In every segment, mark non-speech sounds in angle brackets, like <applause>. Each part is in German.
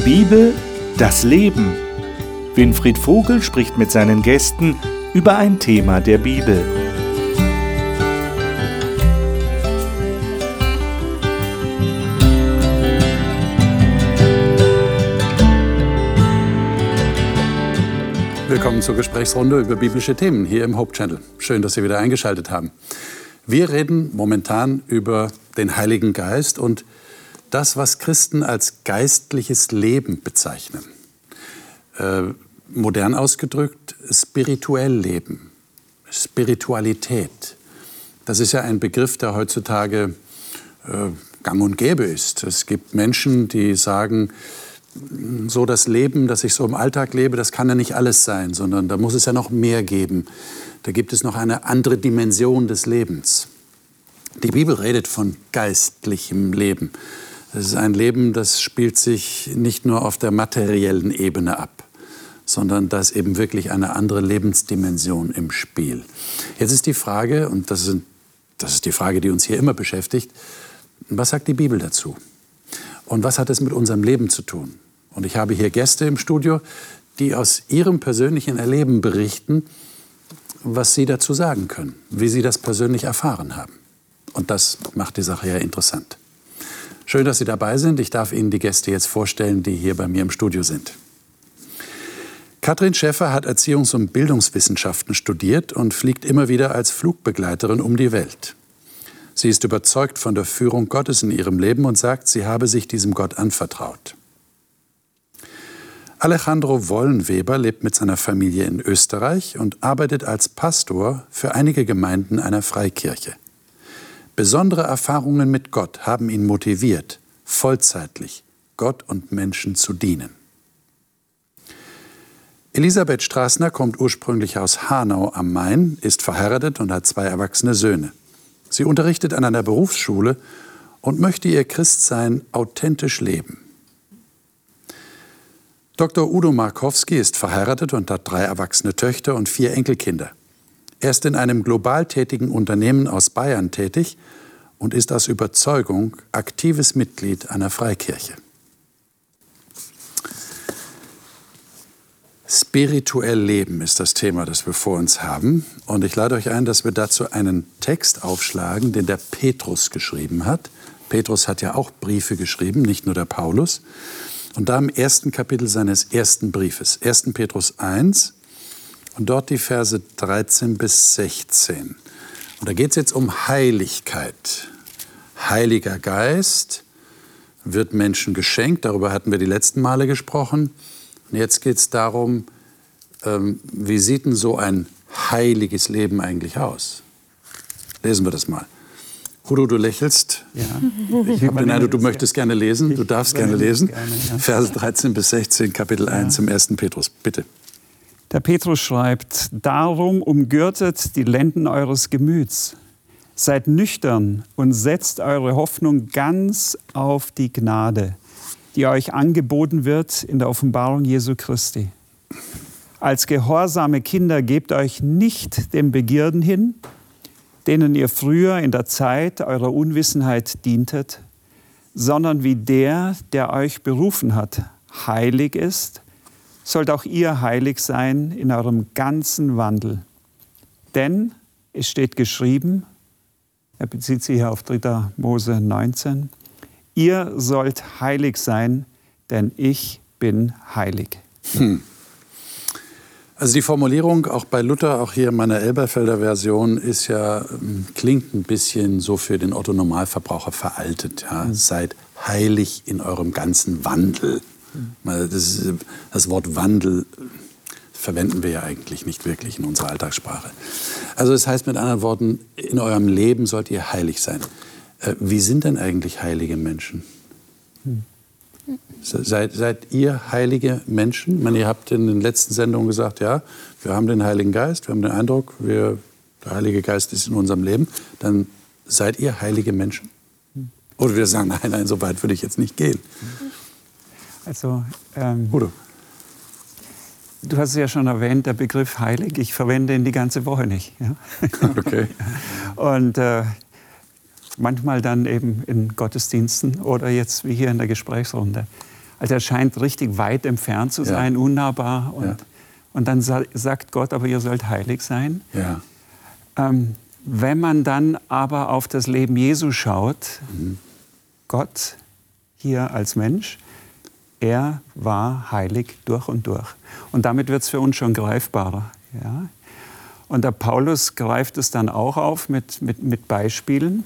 Die Bibel, das Leben. Winfried Vogel spricht mit seinen Gästen über ein Thema der Bibel. Willkommen zur Gesprächsrunde über biblische Themen hier im Hope Channel. Schön, dass Sie wieder eingeschaltet haben. Wir reden momentan über den Heiligen Geist und das, was Christen als geistliches Leben bezeichnen. Äh, modern ausgedrückt, spirituell Leben, Spiritualität. Das ist ja ein Begriff, der heutzutage äh, gang und gäbe ist. Es gibt Menschen, die sagen, so das Leben, das ich so im Alltag lebe, das kann ja nicht alles sein, sondern da muss es ja noch mehr geben. Da gibt es noch eine andere Dimension des Lebens. Die Bibel redet von geistlichem Leben. Es ist ein Leben, das spielt sich nicht nur auf der materiellen Ebene ab, sondern da ist eben wirklich eine andere Lebensdimension im Spiel. Jetzt ist die Frage, und das ist, das ist die Frage, die uns hier immer beschäftigt, was sagt die Bibel dazu? Und was hat es mit unserem Leben zu tun? Und ich habe hier Gäste im Studio, die aus ihrem persönlichen Erleben berichten, was sie dazu sagen können, wie sie das persönlich erfahren haben. Und das macht die Sache ja interessant. Schön, dass Sie dabei sind. Ich darf Ihnen die Gäste jetzt vorstellen, die hier bei mir im Studio sind. Katrin Schäffer hat Erziehungs- und Bildungswissenschaften studiert und fliegt immer wieder als Flugbegleiterin um die Welt. Sie ist überzeugt von der Führung Gottes in ihrem Leben und sagt, sie habe sich diesem Gott anvertraut. Alejandro Wollenweber lebt mit seiner Familie in Österreich und arbeitet als Pastor für einige Gemeinden einer Freikirche. Besondere Erfahrungen mit Gott haben ihn motiviert, vollzeitlich Gott und Menschen zu dienen. Elisabeth Straßner kommt ursprünglich aus Hanau am Main, ist verheiratet und hat zwei erwachsene Söhne. Sie unterrichtet an einer Berufsschule und möchte ihr Christsein authentisch leben. Dr. Udo Markowski ist verheiratet und hat drei erwachsene Töchter und vier Enkelkinder. Er ist in einem global tätigen Unternehmen aus Bayern tätig und ist aus Überzeugung aktives Mitglied einer Freikirche. Spirituell leben ist das Thema, das wir vor uns haben. Und ich lade euch ein, dass wir dazu einen Text aufschlagen, den der Petrus geschrieben hat. Petrus hat ja auch Briefe geschrieben, nicht nur der Paulus. Und da im ersten Kapitel seines ersten Briefes, 1. Petrus 1, und dort die Verse 13 bis 16. Und da geht es jetzt um Heiligkeit. Heiliger Geist wird Menschen geschenkt, darüber hatten wir die letzten Male gesprochen. Und jetzt geht es darum, ähm, wie sieht denn so ein heiliges Leben eigentlich aus? Lesen wir das mal. Hudo, du lächelst. Ja. Ich habe den Eindruck, du möchtest gerne lesen. Du darfst gerne lesen. Gerne, ja. Verse 13 bis 16, Kapitel 1 ja. im 1. Petrus. Bitte. Der Petrus schreibt, darum umgürtet die Lenden eures Gemüts. Seid nüchtern und setzt eure Hoffnung ganz auf die Gnade, die euch angeboten wird in der Offenbarung Jesu Christi. Als gehorsame Kinder gebt euch nicht den Begierden hin, denen ihr früher in der Zeit eurer Unwissenheit dientet, sondern wie der, der euch berufen hat, heilig ist sollt auch ihr heilig sein in eurem ganzen Wandel. Denn es steht geschrieben, er bezieht sich hier auf 3. Mose 19, ihr sollt heilig sein, denn ich bin heilig. Hm. Also die Formulierung auch bei Luther, auch hier in meiner Elberfelder Version, ist ja, hm, klingt ein bisschen so für den Otto Normalverbraucher veraltet. Ja? Mhm. Seid heilig in eurem ganzen Wandel. Das, das, Wort Wandel verwenden wir ja eigentlich nicht wirklich in unserer Alltagssprache. Also das heißt mit anderen Worten, in eurem Leben sollt ihr heilig sein. Äh, wie sind denn eigentlich heilige Menschen? Seid, seid ihr heilige Menschen? Ich meine, ihr habt in den letzten Sendungen gesagt, ja, wir haben den Heiligen Geist, wir haben den Eindruck, wir, der Heilige Geist ist in unserem Leben. Dann seid ihr heilige Menschen? Oder wir sagen, nein, nein, so weit würde ich jetzt nicht gehen. Also, ähm, Udo. Du hast es ja schon erwähnt, der Begriff heilig. Ich verwende ihn die ganze Woche nicht. Ja? <laughs> Okay. Und äh, manchmal dann eben in Gottesdiensten oder jetzt wie hier in der Gesprächsrunde. Also er scheint richtig weit entfernt zu sein, ja. unnahbar. Und, ja. und dann sa sagt Gott, aber ihr sollt heilig sein. Ja. Ähm, wenn man dann aber auf das Leben Jesu schaut, mhm. Gott hier als Mensch, er war heilig durch und durch. Und damit wird es für uns schon greifbarer. Ja? Und der Paulus greift es dann auch auf mit, mit, mit Beispielen.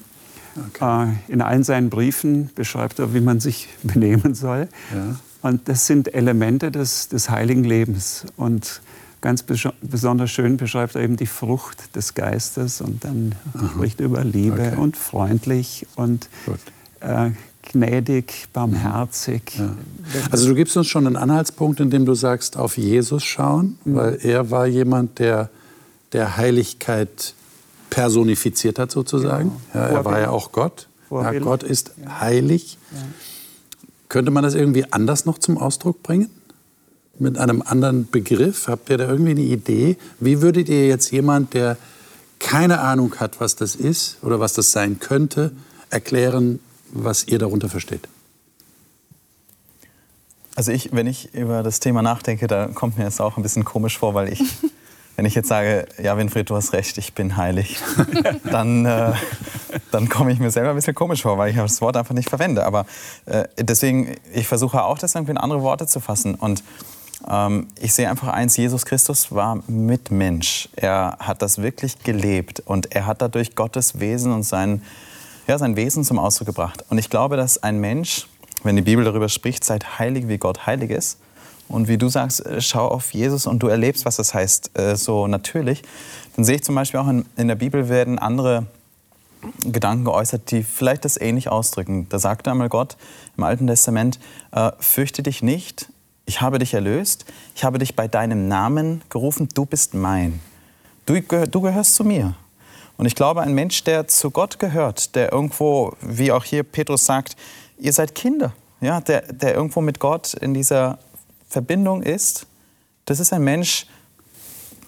Okay. Äh, in allen seinen Briefen beschreibt er, wie man sich <laughs> benehmen soll. Ja. Und das sind Elemente des, des heiligen Lebens. Und ganz besonders schön beschreibt er eben die Frucht des Geistes und dann Aha. spricht über Liebe okay. und freundlich und äh, gnädig, barmherzig. Ja. Also du gibst uns schon einen Anhaltspunkt, in dem du sagst, auf Jesus schauen, mhm. weil er war jemand, der der Heiligkeit personifiziert hat sozusagen. Genau. Ja, er war ja auch Gott. Ja, Gott ist heilig. Könnte man das irgendwie anders noch zum Ausdruck bringen? Mit einem anderen Begriff? Habt ihr da irgendwie eine Idee? Wie würdet ihr jetzt jemand, der keine Ahnung hat, was das ist oder was das sein könnte, erklären, was ihr darunter versteht? Also ich, wenn ich über das Thema nachdenke, da kommt mir jetzt auch ein bisschen komisch vor, weil ich <laughs> Wenn ich jetzt sage, ja, Winfried, du hast recht, ich bin heilig, <laughs> dann, äh, dann komme ich mir selber ein bisschen komisch vor, weil ich das Wort einfach nicht verwende. Aber äh, deswegen, ich versuche auch, das irgendwie in andere Worte zu fassen. Und ähm, ich sehe einfach eins, Jesus Christus war Mitmensch. Er hat das wirklich gelebt und er hat dadurch Gottes Wesen und sein, ja, sein Wesen zum Ausdruck gebracht. Und ich glaube, dass ein Mensch, wenn die Bibel darüber spricht, seid heilig, wie Gott heilig ist, und wie du sagst, äh, schau auf Jesus und du erlebst, was das heißt, äh, so natürlich. Dann sehe ich zum Beispiel auch in, in der Bibel werden andere Gedanken geäußert, die vielleicht das ähnlich ausdrücken. Da sagt einmal Gott im Alten Testament, äh, fürchte dich nicht, ich habe dich erlöst, ich habe dich bei deinem Namen gerufen, du bist mein. Du, du gehörst zu mir. Und ich glaube, ein Mensch, der zu Gott gehört, der irgendwo, wie auch hier Petrus sagt, ihr seid Kinder, ja, der, der irgendwo mit Gott in dieser Verbindung ist, das ist ein Mensch,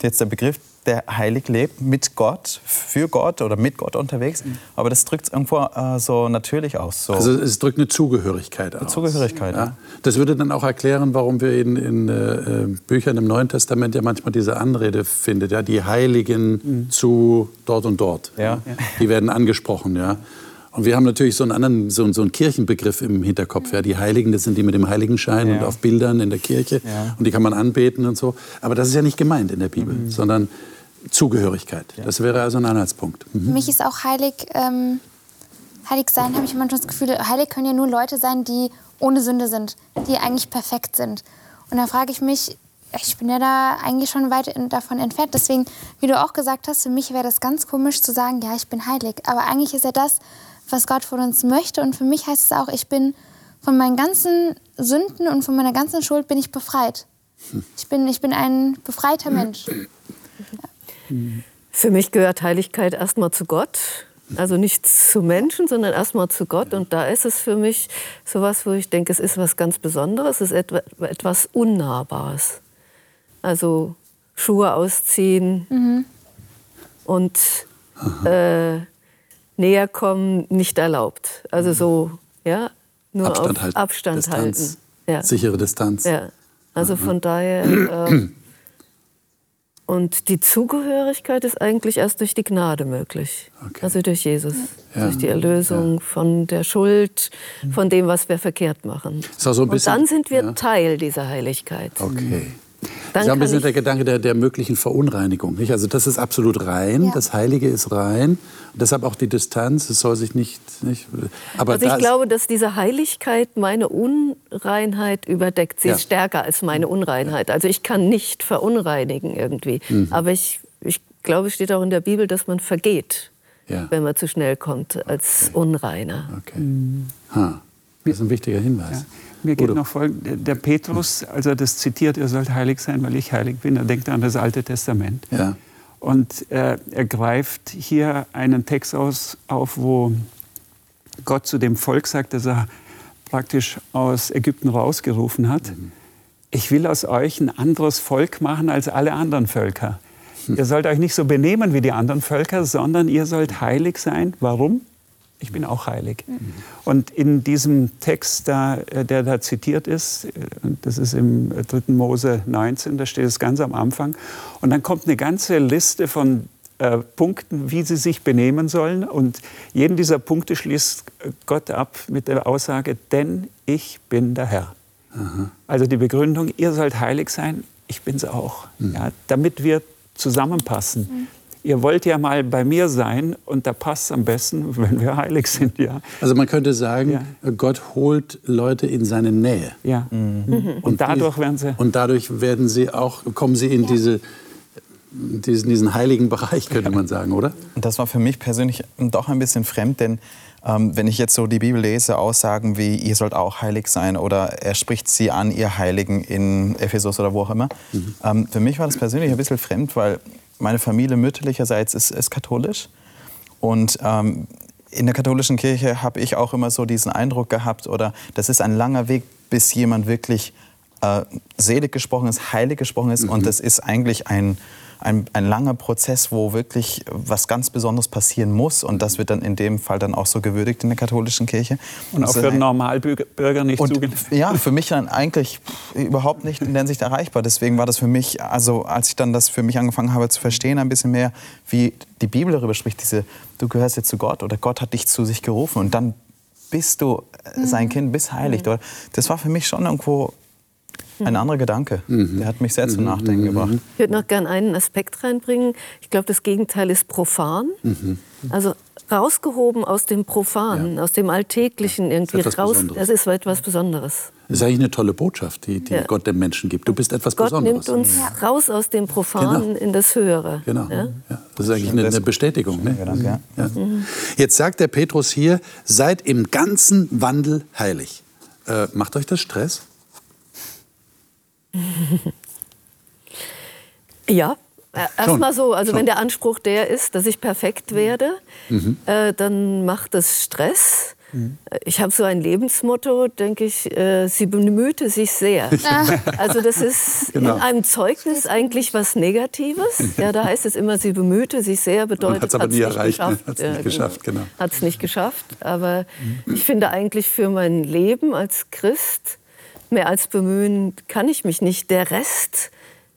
jetzt der Begriff, der heilig lebt, mit Gott, für Gott oder mit Gott unterwegs. Aber das drückt es irgendwo äh, so natürlich aus. So. Also es drückt eine Zugehörigkeit eine aus. Zugehörigkeit, ja. ja. Das würde dann auch erklären, warum wir in, in äh, Büchern im Neuen Testament ja manchmal diese Anrede finden, ja, die Heiligen mhm. zu dort und dort. Ja. Die werden angesprochen, ja. Und wir haben natürlich so einen anderen, so, so einen Kirchenbegriff im Hinterkopf. Ja, die Heiligen, das sind die mit dem Heiligenschein ja. und auf Bildern in der Kirche. Ja. Und die kann man anbeten und so. Aber das ist ja nicht gemeint in der Bibel, mhm. sondern Zugehörigkeit. Ja. Das wäre also ein Anhaltspunkt. Mhm. Für mich ist auch heilig, ähm, heilig sein, habe ich manchmal das Gefühl, heilig können ja nur Leute sein, die ohne Sünde sind, die eigentlich perfekt sind. Und da frage ich mich, ich bin ja da eigentlich schon weit davon entfernt. Deswegen, wie du auch gesagt hast, für mich wäre das ganz komisch zu sagen, ja, ich bin heilig. Aber eigentlich ist ja das, was Gott von uns möchte. Und für mich heißt es auch, ich bin von meinen ganzen Sünden und von meiner ganzen Schuld bin ich befreit. Ich bin, ich bin ein befreiter Mensch. Ja. Für mich gehört Heiligkeit erstmal zu Gott. Also nicht zu Menschen, sondern erstmal zu Gott. Und da ist es für mich so was, wo ich denke, es ist was ganz Besonderes, es ist etwas Unnahbares. Also Schuhe ausziehen mhm. und äh, näher kommen nicht erlaubt. Also so, ja, nur Abstand halten. Abstand Distanz. halten. Ja. Sichere Distanz. Ja. Also mhm. von daher. <clears throat> Äh, und die Zugehörigkeit ist eigentlich erst durch die Gnade möglich. Okay. Also durch Jesus. Ja. Durch die Erlösung ja. von der Schuld, von dem, was wir verkehrt machen. Und dann sind wir. Teil dieser Heiligkeit. Okay. Dann das ist ein bisschen der Gedanke der, der möglichen Verunreinigung. Nicht? Also das ist absolut rein, ja. das Heilige ist rein. Und deshalb auch die Distanz, es soll sich nicht... nicht aber also ich glaube, dass diese Heiligkeit meine Unreinheit überdeckt. Sie ja. ist stärker als meine Unreinheit. Also ich kann nicht verunreinigen irgendwie. Mhm. Aber ich, ich glaube, es steht auch in der Bibel, dass man vergeht, ja. wenn man zu schnell kommt, als okay. Unreiner. Okay. Mhm. Das ist ein wichtiger Hinweis. Mir geht Oder? noch folgendes. Der Petrus, als er das zitiert, ihr sollt heilig sein, weil ich heilig bin, er denkt an das Alte Testament. Ja. Und äh, er greift hier einen Text aus, auf, wo Gott zu dem Volk sagt, das er praktisch aus Ägypten rausgerufen hat. Mhm. Ich will aus euch ein anderes Volk machen als alle anderen Völker. Hm. Ihr sollt euch nicht so benehmen wie die anderen Völker, sondern ihr sollt heilig sein. Warum? Ich bin auch heilig. Und in diesem Text, da, äh, der da zitiert ist, äh, das ist im 3. Mose 19, da steht es ganz am Anfang. Und dann kommt eine ganze Liste von äh, Punkten, wie sie sich benehmen sollen. Und jeden dieser Punkte schließt Gott ab mit der Aussage, denn ich bin der Herr. Aha. Also die Begründung, ihr sollt heilig sein, ich bin es auch. Mhm. Ja, damit wir zusammenpassen. Ihr wollt ja mal bei mir sein und da passt es am besten, <laughs> wenn wir heilig sind. Ja. Also man könnte sagen, ja. Gott holt Leute in seine Nähe. Ja. Mhm. Und, und, dadurch werden sie. Und dadurch werden sie auch, kommen sie in ja. diese diesen, diesen heiligen Bereich, könnte man sagen, oder? Das war für mich persönlich doch ein bisschen fremd, denn ähm, wenn ich jetzt so die Bibel lese, Aussagen wie, ihr sollt auch heilig sein oder er spricht sie an, ihr Heiligen in Ephesus oder wo auch immer, mhm. ähm, für mich war das persönlich ein bisschen fremd, weil meine Familie mütterlicherseits ist, ist katholisch. Und ähm, in der katholischen Kirche habe ich auch immer so diesen Eindruck gehabt, oder das ist ein langer Weg, bis jemand wirklich äh, selig gesprochen ist, heilig gesprochen ist. Mhm. Und das ist eigentlich ein, ein, ein, langer Prozess, wo wirklich was ganz Besonderes passieren muss. Und das wird dann in dem Fall dann auch so gewürdigt in der katholischen Kirche. Und auch für den Normalbürger nicht zugelassen? Ja, für mich dann eigentlich überhaupt nicht in der Hinsicht erreichbar. Deswegen war das für mich, also als ich dann das für mich angefangen habe zu verstehen, ein bisschen mehr, wie die Bibel darüber spricht, diese, du gehörst jetzt zu Gott oder Gott hat dich zu sich gerufen und dann bist du sein mhm. Kind, bist heilig. Mhm. Das war für mich schon irgendwo ein anderer Gedanke. Mhm. Der hat mich sehr zum mhm. Nachdenken mhm. gebracht. Ich würde noch gerne einen Aspekt reinbringen. Ich glaube, das Gegenteil ist profan. Mhm. Also rausgehoben aus dem Profanen, ja. aus dem Alltäglichen irgendwie das raus. Besonderes. Das ist etwas Besonderes. Das ist eigentlich eine tolle Botschaft, die, die ja. Gott dem Menschen gibt. Du bist etwas Gott Besonderes. Gott nimmt uns ja. raus aus dem Profanen genau. in das Höhere. Genau. Das ist eigentlich eine, eine Bestätigung. Ne? Mhm. Jetzt sagt der Petrus hier, seid im ganzen Wandel heilig. Äh, macht euch das Stress? Ja, äh, Erstmal so, also Schon. wenn der Anspruch der ist, dass ich perfekt werde, mhm. äh, dann macht das Stress. Mhm. Ich habe so ein Lebensmotto, denke ich, äh, sie bemühte sich sehr. <laughs> also das ist genau. in einem Zeugnis eigentlich was Negatives. <laughs> Ja, da heißt es immer, sie bemühte sich sehr, bedeutet, hat es aber nie erreicht, ne? hat es nicht geschafft. Genau. Hat es nicht geschafft, aber mhm. ich finde eigentlich für mein Leben als Christ mehr als bemühen kann ich mich nicht. Der Rest,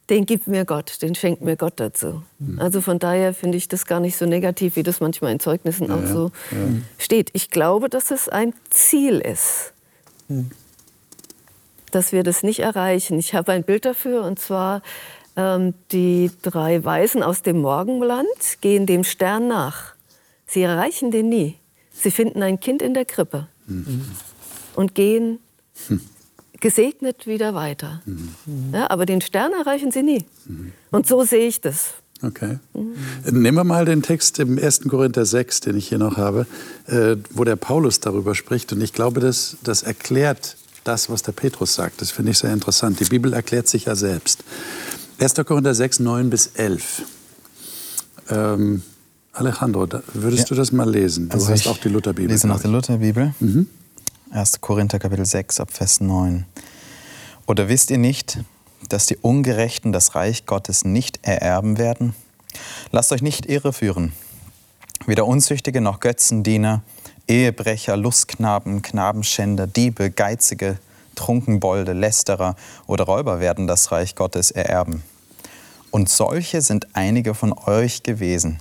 den gibt mir Gott, den schenkt mir Gott dazu. Mhm. Also von daher finde ich das gar nicht so negativ, wie das manchmal in Zeugnissen ja, auch so ja. steht. Ich glaube, dass es ein Ziel ist, mhm. dass wir das nicht erreichen. Ich habe ein Bild dafür und zwar ähm, die drei Weisen aus dem Morgenland gehen dem Stern nach. Sie erreichen den nie. Sie finden ein Kind in der Krippe mhm. und gehen hm gesegnet wieder weiter. Mhm. Ja, aber den Stern erreichen sie nie. Mhm. Und so sehe ich das. Okay. Mhm. Nehmen wir mal den Text im 1. Korinther 6, den ich hier noch habe, äh, wo der Paulus darüber spricht. Und ich glaube, das, das erklärt das, was der Petrus sagt. Das finde ich sehr interessant. Die Bibel erklärt sich ja selbst. 1. Korinther 6, 9 bis 11. Ähm, Alejandro, würdest ja. du das mal lesen? Du also hast auch die Lutherbibel. Ich lese nach der Lutherbibel. Mhm. 1. Korinther Kapitel 6 ab Vers 9. Oder wisst ihr nicht, dass die Ungerechten das Reich Gottes nicht ererben werden? Lasst euch nicht irreführen. Weder Unzüchtige noch Götzendiener, Ehebrecher, Lustknaben, Knabenschänder, Diebe, Geizige, Trunkenbolde, Lästerer oder Räuber werden das Reich Gottes ererben. Und solche sind einige von euch gewesen.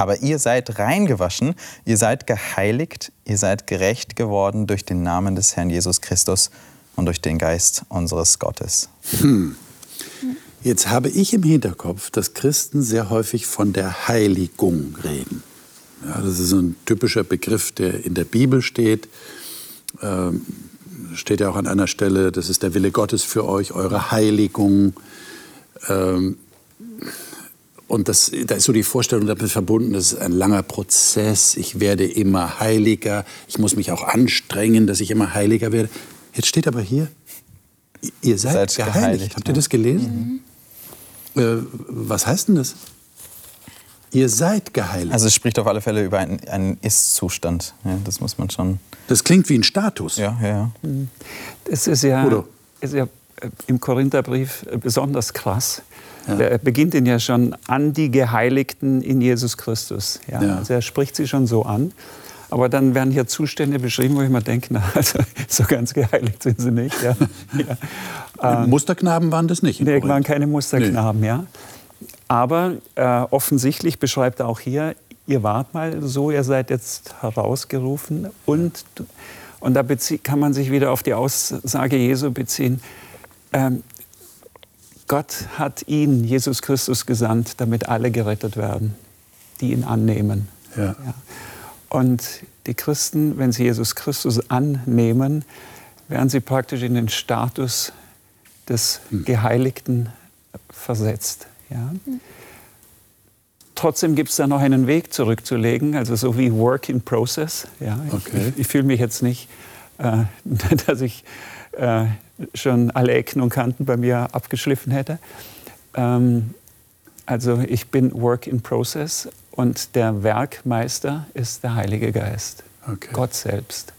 Aber ihr seid reingewaschen, ihr seid geheiligt, ihr seid gerecht geworden durch den Namen des Herrn Jesus Christus und durch den Geist unseres Gottes. Hm. Jetzt habe ich im Hinterkopf, dass Christen sehr häufig von der Heiligung reden. Ja, das ist ein typischer Begriff, der in der Bibel steht. Ähm, steht ja auch an einer Stelle, das ist der Wille Gottes für euch, eure Heiligung. Ähm, und das, da ist so die Vorstellung damit verbunden, das ist ein langer Prozess, ich werde immer heiliger, ich muss mich auch anstrengen, dass ich immer heiliger werde. Jetzt steht aber hier, ihr seid, seid geheiligt. geheiligt. Habt ihr das gelesen? Mhm. Äh, was heißt denn das? Ihr seid geheiligt. Also es spricht auf alle Fälle über einen, einen Ist-Zustand. Ja, das muss man schon. Das klingt wie ein Status. Ja, ja, ja. Das ist ja, ist ja im Korintherbrief besonders krass. Ja. Er beginnt ihn ja schon an die Geheiligten in Jesus Christus. Ja. ja. Also er spricht sie schon so an. Aber dann werden hier Zustände beschrieben, wo ich mir denke, <laughs> na, also so ganz geheiligt sind sie nicht. Ja. <laughs> ja. Ähm, Musterknaben waren das nicht? Nee, waren keine Musterknaben, nee. ja. Aber äh, offensichtlich beschreibt er auch hier, ihr wart mal so, ihr seid jetzt herausgerufen und, und da kann man sich wieder auf die Aussage Jesu beziehen. Ähm, Gott hat ihn, Jesus Christus, gesandt, damit alle gerettet werden, die ihn annehmen. Ja. Ja. Und die Christen, wenn sie Jesus Christus annehmen, werden sie praktisch in den Status des hm. Geheiligten versetzt. Ja. Trotzdem gibt es da noch einen Weg zurückzulegen, also so wie Work in Process. Ja. Okay. Ich, ich fühle mich jetzt nicht, äh, <laughs> dass ich äh, schon alle Ecken und Kanten bei mir abgeschliffen hätte. Ähm, also ich bin Work in Process und der Werkmeister ist der Heilige Geist. Okay. Gott selbst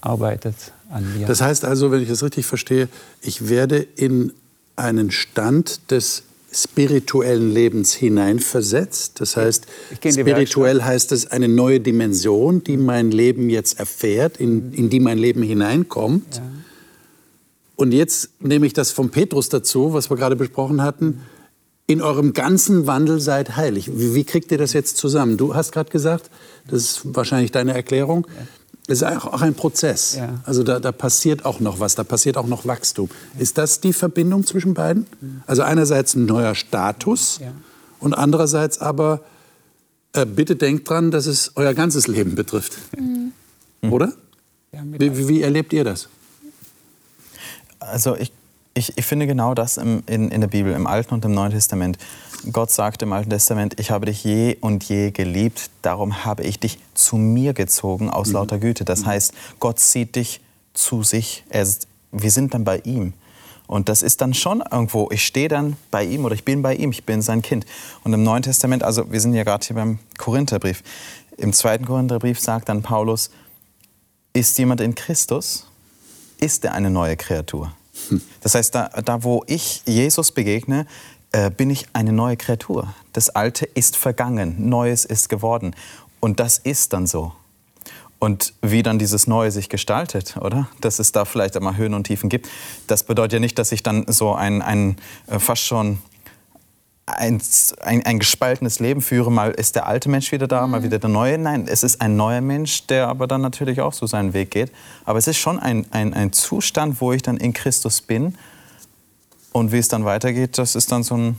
arbeitet an mir. Das heißt also, wenn ich das richtig verstehe, ich werde in einen Stand des spirituellen Lebens hineinversetzt. Das heißt, spirituell heißt es eine neue Dimension, die mein Leben jetzt erfährt, in, in die mein Leben hineinkommt. Ja. Und jetzt nehme ich das von Petrus dazu, was wir gerade besprochen hatten. In eurem ganzen Wandel seid heilig. Wie, wie kriegt ihr das jetzt zusammen? Du hast gerade gesagt, das ist wahrscheinlich deine Erklärung. Es ist auch ein Prozess. Ja. Also da, da, passiert auch noch was, da passiert auch noch Wachstum. Ist das die Verbindung zwischen beiden? Also einerseits ein neuer Status ja. und andererseits aber, äh, bitte denkt dran, dass es euer ganzes Leben betrifft. Mhm. Oder? Wie, wie erlebt ihr das? Also ich, ich, ich finde genau das im, in, in der Bibel, im Alten und im Neuen Testament. Gott sagt im Alten Testament, ich habe dich je und je geliebt, darum habe ich dich zu mir gezogen aus mhm. lauter Güte. Das mhm. heißt, Gott zieht dich zu sich. Er, wir sind dann bei ihm. Und das ist dann schon irgendwo, ich stehe dann bei ihm oder ich bin bei ihm, ich bin sein Kind. Und im Neuen Testament, also wir sind ja gerade hier beim Korintherbrief, im zweiten Korintherbrief sagt dann Paulus, ist jemand in Christus, ist er eine neue Kreatur. Das heißt, da, da wo ich Jesus begegne, äh, bin ich eine neue Kreatur. Das Alte ist vergangen, Neues ist geworden. Und das ist dann so. Und wie dann dieses Neue sich gestaltet, oder? Dass es da vielleicht einmal Höhen und Tiefen gibt. Das bedeutet ja nicht, dass ich dann so ein, ein äh, fast schon ein, ein, ein, gespaltenes Leben führe. Mal ist der alte Mensch wieder da, mhm. mal wieder der neue. Nein, es ist ein neuer Mensch, der aber dann natürlich auch so seinen Weg geht. Aber es ist schon ein, ein, ein Zustand, wo ich dann in Christus bin. Und wie es dann weitergeht, das ist dann so ein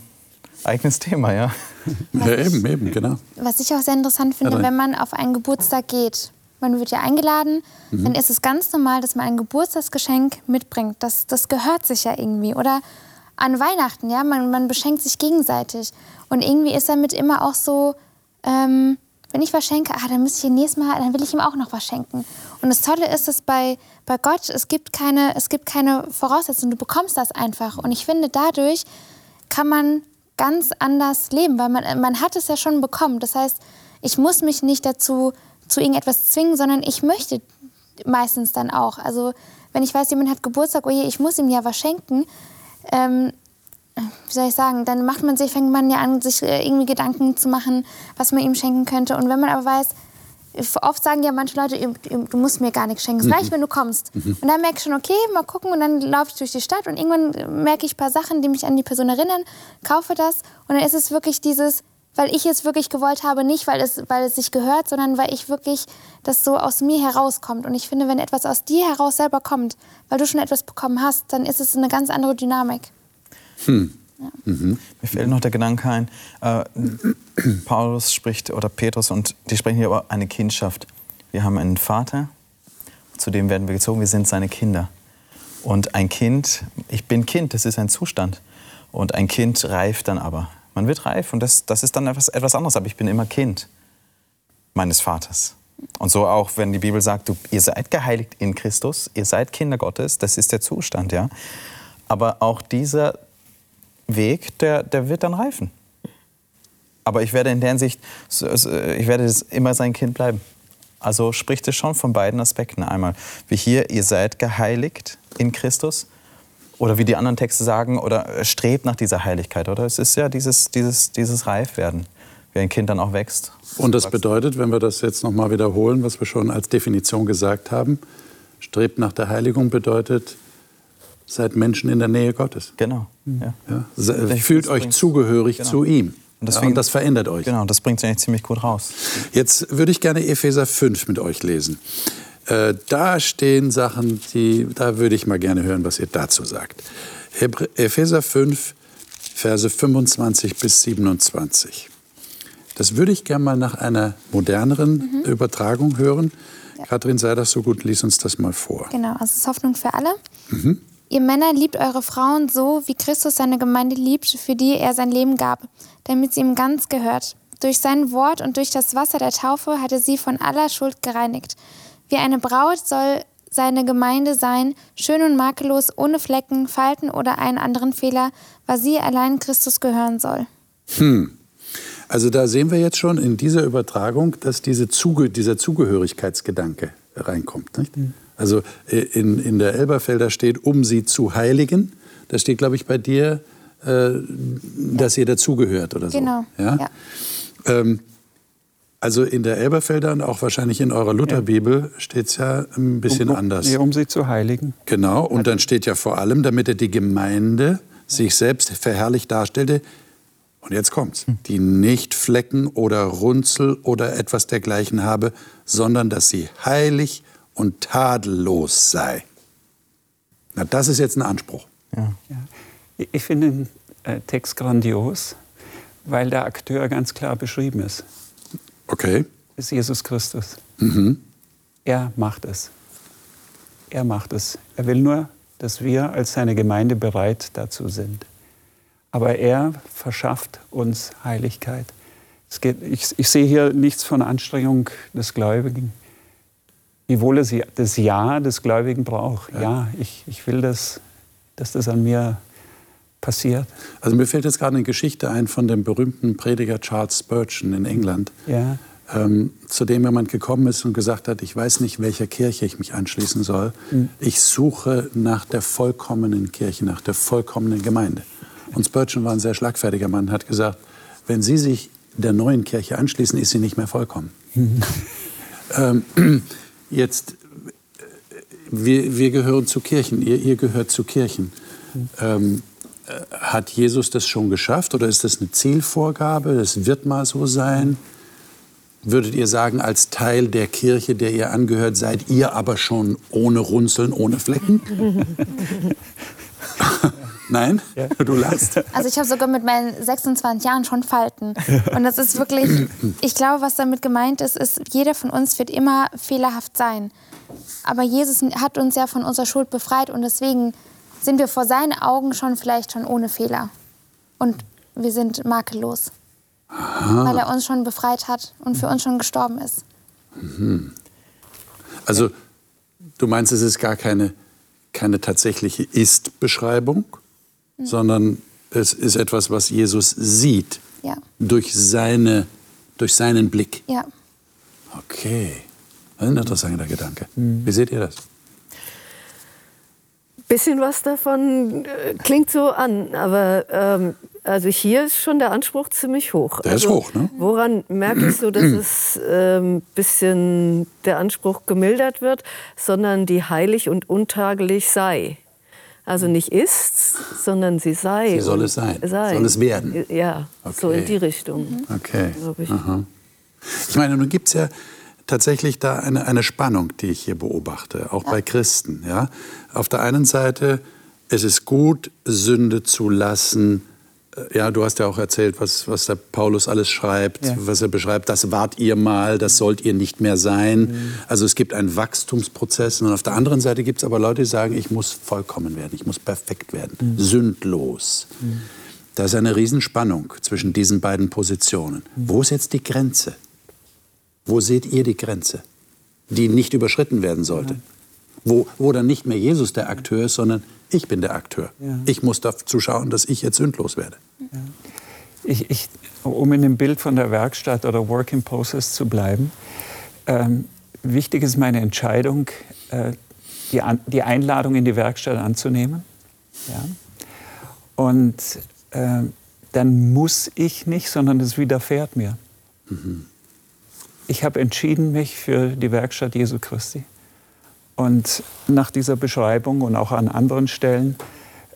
eigenes Thema, ja. <laughs> Ja, eben, eben, genau. Was ich auch sehr interessant finde, wenn man auf einen Geburtstag geht, man wird ja eingeladen, mhm. dann ist es ganz normal, dass man ein Geburtstagsgeschenk mitbringt. Das, das gehört sich ja irgendwie. Oder an Weihnachten, ja, man, man beschenkt sich gegenseitig. Und irgendwie ist damit immer auch so, ähm, wenn ich was schenke, ah, dann muss ich ihn nächstes Mal, dann will ich ihm auch noch was schenken. Und das Tolle ist, dass bei, bei Gott, es gibt, keine, es gibt keine Voraussetzungen, du bekommst das einfach. Und ich finde, dadurch kann man ganz anders leben, weil man, man hat es ja schon bekommen. Das heißt, ich muss mich nicht dazu zu irgendetwas zwingen, sondern ich möchte meistens dann auch. Also wenn ich weiß, jemand hat Geburtstag, oh je, ich muss ihm ja was schenken, ähm, wie soll ich sagen, dann macht man sich, fängt man ja an, sich äh, irgendwie Gedanken zu machen, was man ihm schenken könnte. Und wenn man aber weiß, oft sagen ja manche Leute, du musst mir gar nichts schenken, gleich, mhm. wenn du kommst. Mhm. Und dann merke ich schon, okay, mal gucken und dann laufe ich durch die Stadt und irgendwann merke ich ein paar Sachen, die mich an die Person erinnern, kaufe das und dann ist es wirklich dieses, weil ich es wirklich gewollt habe, nicht weil es, weil es sich gehört, sondern weil ich wirklich das so aus mir herauskommt. Und ich finde, wenn etwas aus dir heraus selber kommt, weil du schon etwas bekommen hast, dann ist es eine ganz andere Dynamik. Hm. Ja. Mhm. Mir fällt noch der Gedanke ein, äh, Paulus spricht, oder Petrus, und die sprechen hier über eine Kindschaft. Wir haben einen Vater, zu dem werden wir gezogen, wir sind seine Kinder. Und ein Kind, ich bin Kind, das ist ein Zustand. Und ein Kind reift dann aber. Man wird reif und das, das ist dann etwas, etwas anderes. Aber ich bin immer Kind meines Vaters. Und so auch, wenn die Bibel sagt, du, ihr seid geheiligt in Christus, ihr seid Kinder Gottes, das ist der Zustand, ja. Aber auch dieser Weg, der, der wird dann reifen. Aber ich werde in der Hinsicht, ich werde immer sein Kind bleiben. Also spricht es schon von beiden Aspekten. Einmal, wie hier, ihr seid geheiligt in Christus oder wie die anderen Texte sagen, oder strebt nach dieser Heiligkeit, oder? Es ist ja dieses, dieses, dieses Reifwerden. wie ein Kind dann auch wächst. Und das bedeutet, wenn wir das jetzt nochmal wiederholen, was wir schon als Definition gesagt haben, strebt nach der Heiligung bedeutet, seid Menschen in der Nähe Gottes. Genau. Ja. Ja? Se- Fühlt euch zugehörig Genau. zu ihm. Und ja, deswegen- und das verändert euch. Genau, das bringt es eigentlich ziemlich gut raus. Jetzt würde ich gerne Epheser 5 mit euch lesen. Äh, da stehen Sachen, die, da würde ich mal gerne hören, was ihr dazu sagt. Epheser 5, Verse 25 bis 27. Das würde ich gerne mal nach einer moderneren Übertragung hören. Kathrin, sei das so gut, lies uns das mal vor. Genau, also es ist Hoffnung für alle. Ihr Männer liebt eure Frauen so, wie Christus seine Gemeinde liebt, für die er sein Leben gab, damit sie ihm ganz gehört. Durch sein Wort und durch das Wasser der Taufe hat er sie von aller Schuld gereinigt. Wie eine Braut soll seine Gemeinde sein, schön und makellos, ohne Flecken, Falten oder einen anderen Fehler, weil sie allein Christus gehören soll. Also da sehen wir jetzt schon in dieser Übertragung, dass diese Zuge, dieser Zugehörigkeitsgedanke reinkommt. Nicht? Also äh, in, in der Elberfelder steht, um sie zu heiligen. Da steht, glaube ich, bei dir, äh, dass ihr dazugehört oder so. Genau. Ja? Ja. Ähm, also in der Elberfelder und auch wahrscheinlich in eurer Lutherbibel steht es ja ein bisschen um, anders. Nee, um sie zu heiligen. Genau, und dann steht ja vor allem, damit er die Gemeinde sich selbst verherrlicht darstellte. Und jetzt kommt's, die nicht Flecken oder Runzel oder etwas dergleichen habe, sondern dass sie heilig und tadellos sei. Na, das ist jetzt ein Anspruch. Ja. Ich- Ich finde den äh, Text grandios, weil der Akteur ganz klar beschrieben ist. Okay. ist Jesus Christus. Er macht es. Er macht es. Er will nur, dass wir als seine Gemeinde bereit dazu sind. Aber er verschafft uns Heiligkeit. Es geht, ich, ich sehe hier nichts von Anstrengung des Gläubigen. Wiewohl es ja- das Ja des Gläubigen braucht. Ja, ich, ich will, das, dass das an mir passiert. Also mir fällt jetzt gerade eine Geschichte ein von dem berühmten Prediger Charles Spurgeon in England, Ja. ähm, zu dem jemand gekommen ist und gesagt hat, ich weiß nicht, welcher Kirche ich mich anschließen soll. Ich suche nach der vollkommenen Kirche, nach der vollkommenen Gemeinde. Und Spurgeon war ein sehr schlagfertiger Mann, hat gesagt, wenn Sie sich der neuen Kirche anschließen, ist sie nicht mehr vollkommen. <laughs> ähm, <clears throat> jetzt, äh, wir, wir gehören zu Kirchen, ihr, ihr gehört zu Kirchen. Ähm, äh, hat Jesus das schon geschafft oder ist das eine Zielvorgabe? Das wird mal so sein. Würdet ihr sagen, als Teil der Kirche, der ihr angehört, seid ihr aber schon ohne Runzeln, ohne Flecken? <laughs> Nein? Du lachst. Also ich habe sogar mit meinen 26 Jahren schon Falten. Und das ist wirklich, ich glaube, was damit gemeint ist, ist, jeder von uns wird immer fehlerhaft sein. Aber Jesus hat uns ja von unserer Schuld befreit und deswegen sind wir vor seinen Augen schon vielleicht schon ohne Fehler. Und wir sind makellos. Weil er uns schon befreit hat und für uns schon gestorben ist. Also, du meinst, es ist gar keine, keine tatsächliche Ist-Beschreibung, sondern es ist etwas, was Jesus sieht Ja, durch, seine, durch seinen Blick. ja. Okay. Das ist ein interessanter Gedanke. Wie seht ihr das? Bisschen was davon äh, klingt so an, aber ähm, also hier ist schon der Anspruch ziemlich hoch. Der ist also, hoch, ne? Woran merke ich so, dass es ein ähm, bisschen der Anspruch gemildert wird, sondern die heilig und untagelig sei. Also nicht ist, sondern sie sei. Sie soll es sein. sei. Soll es werden. Ja, so Okay. in die Richtung. Okay. Ich. Ich meine, nun gibt es ja tatsächlich da eine, eine Spannung, die ich hier beobachte, auch bei Christen. Ja? Auf der einen Seite, es ist gut, Sünde zu lassen. Äh, Ja, du hast ja auch erzählt, was, was der Paulus alles schreibt, Ja. was er beschreibt. Das wart ihr mal, das sollt ihr nicht mehr sein. Also es gibt einen Wachstumsprozess. Und auf der anderen Seite gibt es aber Leute, die sagen, ich muss vollkommen werden, ich muss perfekt werden, sündlos. Da ist eine Riesenspannung zwischen diesen beiden Positionen. Wo ist jetzt die Grenze? Wo seht ihr die Grenze, die nicht überschritten werden sollte? Wo, wo dann nicht mehr Jesus der Akteur ist, sondern ich bin der Akteur. Ja. Ich muss dazu schauen, dass ich jetzt sündlos werde. Ich, ich, um in dem Bild von der Werkstatt oder Work in Process zu bleiben, ähm, wichtig ist meine Entscheidung, äh, die, An die Einladung in die Werkstatt anzunehmen. Ja? Und äh, dann muss ich nicht, sondern es widerfährt mir. Ich habe entschieden mich für die Werkstatt Jesu Christi. Und nach dieser Beschreibung und auch an anderen Stellen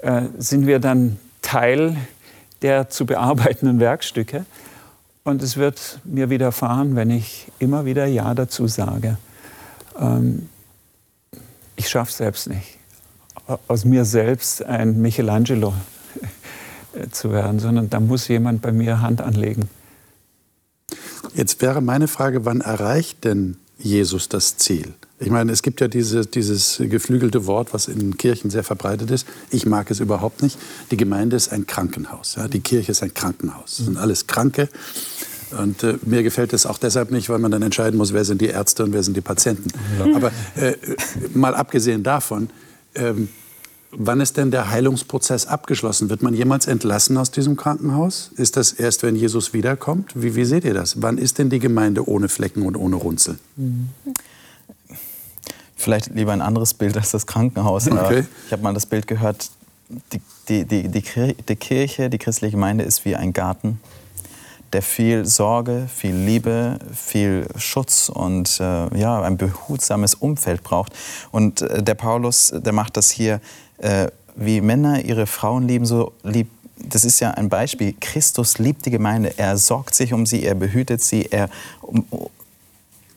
äh, sind wir dann Teil der zu bearbeitenden Werkstücke. Und es wird mir widerfahren, wenn ich immer wieder Ja dazu sage. Ähm, ich schaffe es selbst nicht, aus mir selbst ein Michelangelo zu werden, sondern da muss jemand bei mir Hand anlegen. Jetzt wäre meine Frage, wann erreicht denn Jesus das Ziel? Ich meine, es gibt ja diese, dieses geflügelte Wort, was in Kirchen sehr verbreitet ist. Ich mag es überhaupt nicht. Die Gemeinde ist ein Krankenhaus. Ja? Die Kirche ist ein Krankenhaus. Das sind alles Kranke. Und äh, mir gefällt es auch deshalb nicht, weil man dann entscheiden muss, wer sind die Ärzte und wer sind die Patienten. Ja. Aber äh, mal abgesehen davon, ähm, wann ist denn der Heilungsprozess abgeschlossen? Wird man jemals entlassen aus diesem Krankenhaus? Ist das erst, wenn Jesus wiederkommt? Wie, wie seht ihr das? Wann ist denn die Gemeinde ohne Flecken und ohne Runzeln? Mhm vielleicht lieber ein anderes Bild als das Krankenhaus. Okay. Ich habe mal das Bild gehört, die, die, die, die, Kirche, die christliche Gemeinde ist wie ein Garten, der viel Sorge, viel Liebe, viel Schutz und äh, ja, ein behutsames Umfeld braucht. Und äh, der Paulus, der macht das hier, äh, wie Männer ihre Frauen lieben, so liebt das ist ja ein Beispiel. Christus liebt die Gemeinde. Er sorgt sich um sie, er behütet sie, er um,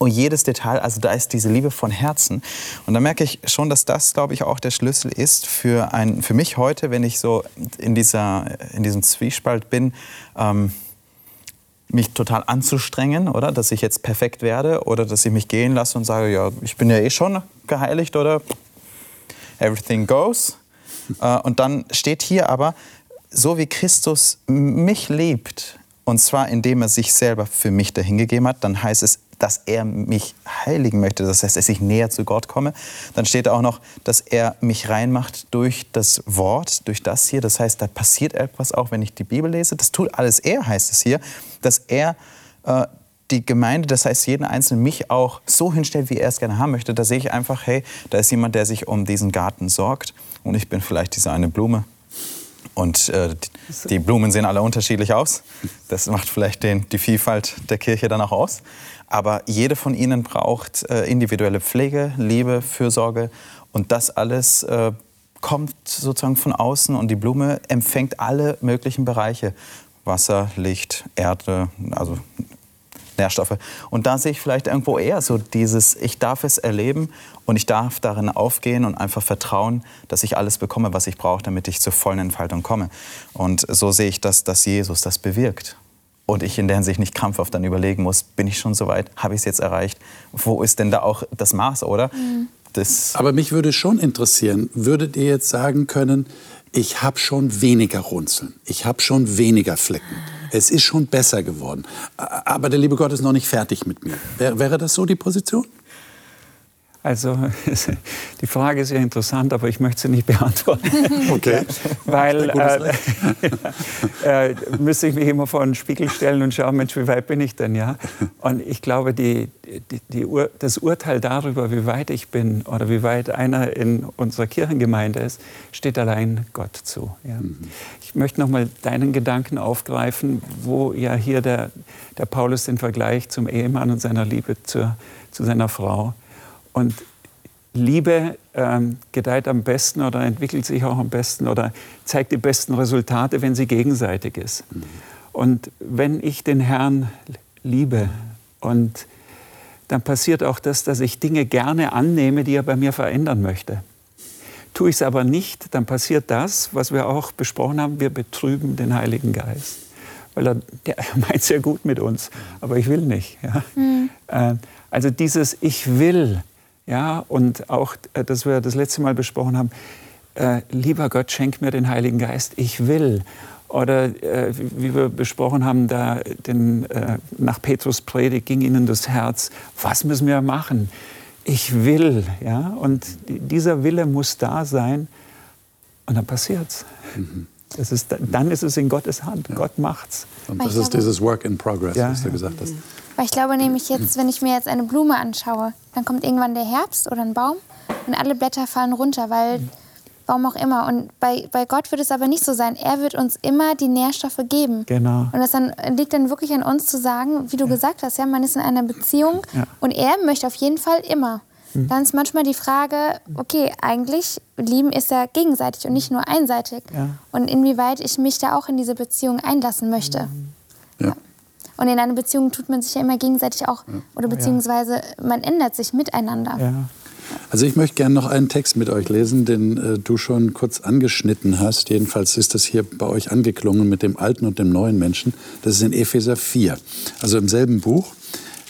und jedes Detail, also da ist diese Liebe von Herzen. Und da merke ich schon, dass das, glaube ich, auch der Schlüssel ist für, ein, für mich heute, wenn ich so in, dieser, in diesem Zwiespalt bin, ähm, mich total anzustrengen, oder? Dass ich jetzt perfekt werde oder dass ich mich gehen lasse und sage, ja, ich bin ja eh schon geheiligt oder everything goes. Äh, und dann steht hier aber, so wie Christus mich liebt, und zwar indem er sich selber für mich dahingegeben hat, dann heißt es, dass er mich heiligen möchte, das heißt, dass ich näher zu Gott komme. Dann steht auch noch, dass er mich reinmacht durch das Wort, durch das hier. Das heißt, da passiert etwas auch, wenn ich die Bibel lese. Das tut alles er, heißt es hier, dass er äh, die Gemeinde, das heißt jeden Einzelnen, mich auch so hinstellt, wie er es gerne haben möchte. Da sehe ich einfach, hey, da ist jemand, der sich um diesen Garten sorgt und ich bin vielleicht diese eine Blume. Und äh, die Blumen sehen alle unterschiedlich aus. Das macht vielleicht den, die Vielfalt der Kirche dann auch aus. Aber jede von ihnen braucht äh, individuelle Pflege, Liebe, Fürsorge. Und das alles äh, kommt sozusagen von außen und die Blume empfängt alle möglichen Bereiche. Wasser, Licht, Erde, also Nährstoffe. Und da sehe ich vielleicht irgendwo eher so dieses, ich darf es erleben und ich darf darin aufgehen und einfach vertrauen, dass ich alles bekomme, was ich brauche, damit ich zur vollen Entfaltung komme. Und so sehe ich, dass, dass Jesus das bewirkt und ich in der Hinsicht nicht krampfhaft dann überlegen muss, bin ich schon so weit, habe ich es jetzt erreicht, wo ist denn da auch das Maß, oder? Mhm. Das Aber mich würde schon interessieren, würdet ihr jetzt sagen können, ich habe schon weniger Runzeln, ich habe schon weniger Flecken, es ist schon besser geworden, aber der liebe Gott ist noch nicht fertig mit mir. Wäre das so die Position? Also <laughs> die Frage ist ja interessant, aber ich möchte sie nicht beantworten. <laughs> Okay. Weil äh, <laughs> äh, müsste ich mich immer vor einen Spiegel stellen und schauen, Mensch, wie weit bin ich denn? Ja? Und ich glaube, die, die, die Ur, das Urteil darüber, wie weit ich bin oder wie weit einer in unserer Kirchengemeinde ist, steht allein Gott zu. Ja? Mhm. Ich möchte noch mal deinen Gedanken aufgreifen, wo ja hier der, der Paulus den Vergleich zum Ehemann und seiner Liebe zur, zu seiner Frau und Liebe ähm, gedeiht am besten oder entwickelt sich auch am besten oder zeigt die besten Resultate, wenn sie gegenseitig ist. Mhm. Und wenn ich den Herrn liebe und dann passiert auch das, dass ich Dinge gerne annehme, die er bei mir verändern möchte. Tue ich es aber nicht, dann passiert das, was wir auch besprochen haben, wir betrüben den Heiligen Geist. Weil er, der meint es ja gut mit uns, aber ich will nicht. Ja? Mhm. Äh, also dieses Ich will, ja, und auch, äh, dass wir das letzte Mal besprochen haben, äh, lieber Gott, schenk mir den Heiligen Geist, ich will. Oder äh, wie wir besprochen haben, da den, äh, nach Petrus Predigt ging ihnen das Herz, was müssen wir machen? Ich will. Ja? Und dieser Wille muss da sein und dann passiert's. Mhm. Das ist, dann ist es in Gottes Hand. Ja. Gott macht's. Und das ist dieses Work in Progress, ja, was du gesagt hast. Weil ich glaube nämlich jetzt, wenn ich mir jetzt eine Blume anschaue, dann kommt irgendwann der Herbst oder ein Baum und alle Blätter fallen runter, weil warum auch immer. Und bei, bei Gott wird es aber nicht so sein. Er wird uns immer die Nährstoffe geben. Genau. Und das dann, liegt dann wirklich an uns zu sagen, wie du gesagt hast, ja, man ist in einer Beziehung Ja. und er möchte auf jeden Fall immer. Dann ist manchmal die Frage, okay, eigentlich lieben ist ja gegenseitig und nicht nur einseitig. Ja. Und inwieweit ich mich da auch in diese Beziehung einlassen möchte. Ja. Und in einer Beziehung tut man sich ja immer gegenseitig auch, oder beziehungsweise man ändert sich miteinander. Ja. Also ich möchte gerne noch einen Text mit euch lesen, den äh, du schon kurz angeschnitten hast. Jedenfalls ist das hier bei euch angeklungen mit dem alten und dem neuen Menschen. Das ist in Epheser 4, also im selben Buch,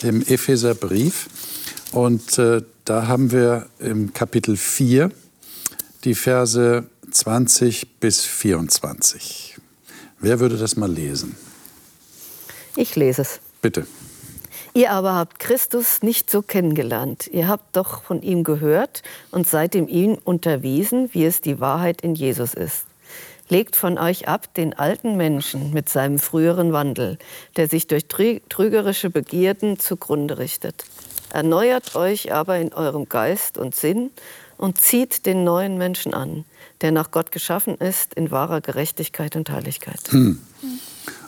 im Epheserbrief. Und äh, da haben wir im Kapitel 4 die Verse 20 bis 24. Wer würde das mal lesen? Ich lese es. Bitte. Ihr aber habt Christus nicht so kennengelernt. Ihr habt doch von ihm gehört und seid in ihm unterwiesen, wie es die Wahrheit in Jesus ist. Legt von euch ab den alten Menschen mit seinem früheren Wandel, der sich durch trü- trügerische Begierden zugrunde richtet. Erneuert euch aber in eurem Geist und Sinn und zieht den neuen Menschen an, der nach Gott geschaffen ist in wahrer Gerechtigkeit und Heiligkeit.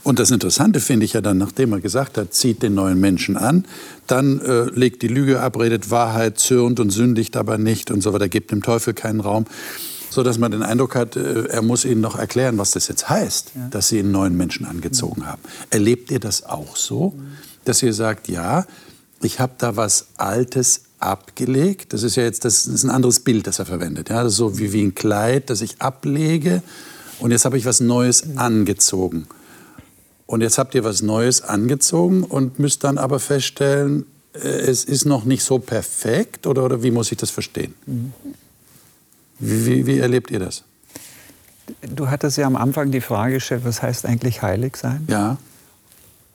Und das Interessante finde ich ja dann, nachdem er gesagt hat, zieht den neuen Menschen an, dann äh, legt die Lüge ab, redet Wahrheit, zürnt und sündigt aber nicht und so weiter, gibt dem Teufel keinen Raum, so dass man den Eindruck hat, äh, er muss ihnen noch erklären, was das jetzt heißt, dass sie einen neuen Menschen angezogen haben. Erlebt ihr das auch so, dass ihr sagt, ja, ich habe da was Altes abgelegt. Das ist ja jetzt das ist ein anderes Bild, das er verwendet. Ja, so wie, wie ein Kleid, das ich ablege und jetzt habe ich was Neues angezogen. Und jetzt habt ihr was Neues angezogen und müsst dann aber feststellen, äh, es ist noch nicht so perfekt oder, oder wie muss ich das verstehen? Wie, wie, wie erlebt ihr das? Du hattest ja am Anfang die Frage gestellt, was heißt eigentlich heilig sein? Ja,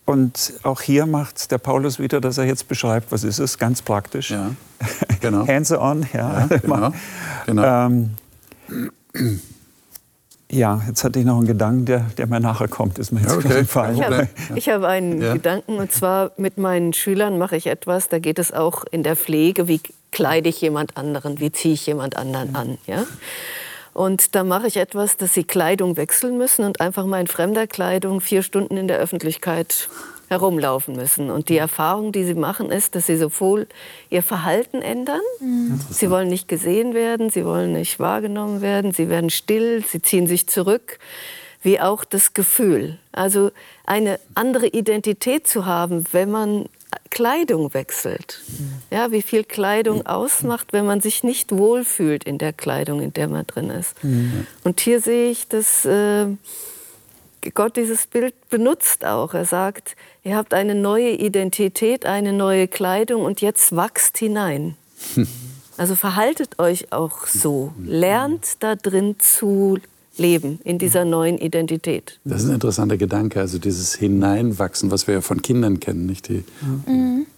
Und auch hier macht der Paulus wieder, dass er jetzt beschreibt, was ist es, ganz praktisch. ja, genau. <laughs> Hands on, ja. Ja, genau, <laughs> genau. Ähm, ja, jetzt hatte ich noch einen Gedanken, der, der mir nachher kommt, ist mir jetzt okay. gefallen. Ich habe, ich habe einen Ja. Gedanken und zwar mit meinen Schülern mache ich etwas, da geht es auch in der Pflege, wie kleide ich jemand anderen, wie ziehe ich jemand anderen an. Ja? Und da mache ich etwas, dass sie Kleidung wechseln müssen und einfach mal in fremder Kleidung vier Stunden in der Öffentlichkeit herumlaufen müssen. Und die Erfahrung, die sie machen, ist, dass sie sowohl ihr Verhalten ändern, sie wollen nicht gesehen werden, sie wollen nicht wahrgenommen werden, sie werden still, sie ziehen sich zurück, wie auch das Gefühl. Also eine andere Identität zu haben, wenn man Kleidung wechselt. Ja, wie viel Kleidung ausmacht, wenn man sich nicht wohlfühlt in der Kleidung, in der man drin ist. Und hier sehe ich, dass äh, Gott dieses Bild benutzt auch. Er sagt, ihr habt eine neue Identität, eine neue Kleidung und jetzt wachst hinein. <laughs> Also verhaltet euch auch so. Lernt da drin zu leben, in dieser neuen Identität. Das ist ein interessanter Gedanke, also dieses Hineinwachsen, was wir ja von Kindern kennen. Nicht? Die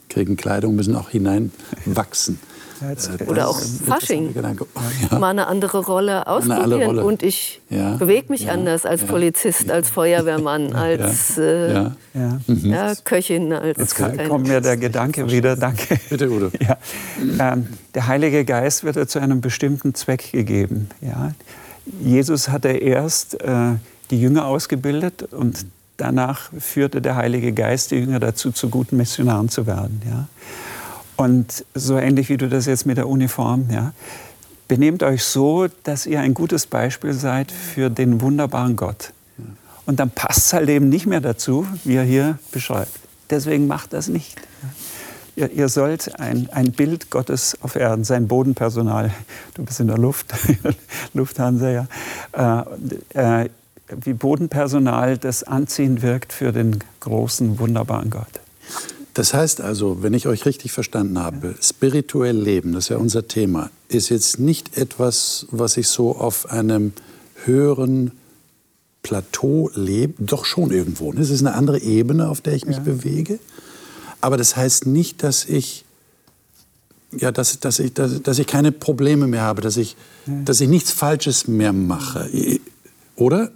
kriegen Kleidung, müssen auch hineinwachsen. Äh, das Oder auch Fasching. Gedanke. Ja. Mal eine andere Rolle andere ausprobieren. Rolle. Und ich Ja. bewege mich Ja. anders als Ja. Polizist, als Feuerwehrmann, als äh, Ja. Ja. ja, Köchin, als Jetzt kommt mir der Gedanke wieder, danke. Bitte, Udo. <laughs> Ja. Ähm, der Heilige Geist wird ja zu einem bestimmten Zweck gegeben. Ja. Jesus hatte erst äh, die Jünger ausgebildet und danach führte der Heilige Geist die Jünger dazu, zu guten Missionaren zu werden. Ja. Und so ähnlich wie du das jetzt mit der Uniform, ja, benehmt euch so, dass ihr ein gutes Beispiel seid für den wunderbaren Gott. Und dann passt es halt eben nicht mehr dazu, wie er hier beschreibt. Deswegen macht das nicht. Ihr, ihr sollt ein, ein Bild Gottes auf Erden sein, Bodenpersonal. Du bist in der Luft, <laughs> Lufthansa, ja. Äh, äh, wie Bodenpersonal, das anziehend wirkt für den großen, wunderbaren Gott. Das heißt also, wenn ich euch richtig verstanden habe, spirituell leben, das ist ja unser Thema, ist jetzt nicht etwas, was ich so auf einem höheren Plateau lebe, doch schon irgendwo. Es ist eine andere Ebene, auf der ich mich bewege. Aber das heißt nicht, dass ich, ja, dass, dass, ich, dass, dass ich keine Probleme mehr habe, dass ich, dass ich nichts Falsches mehr mache. Oder?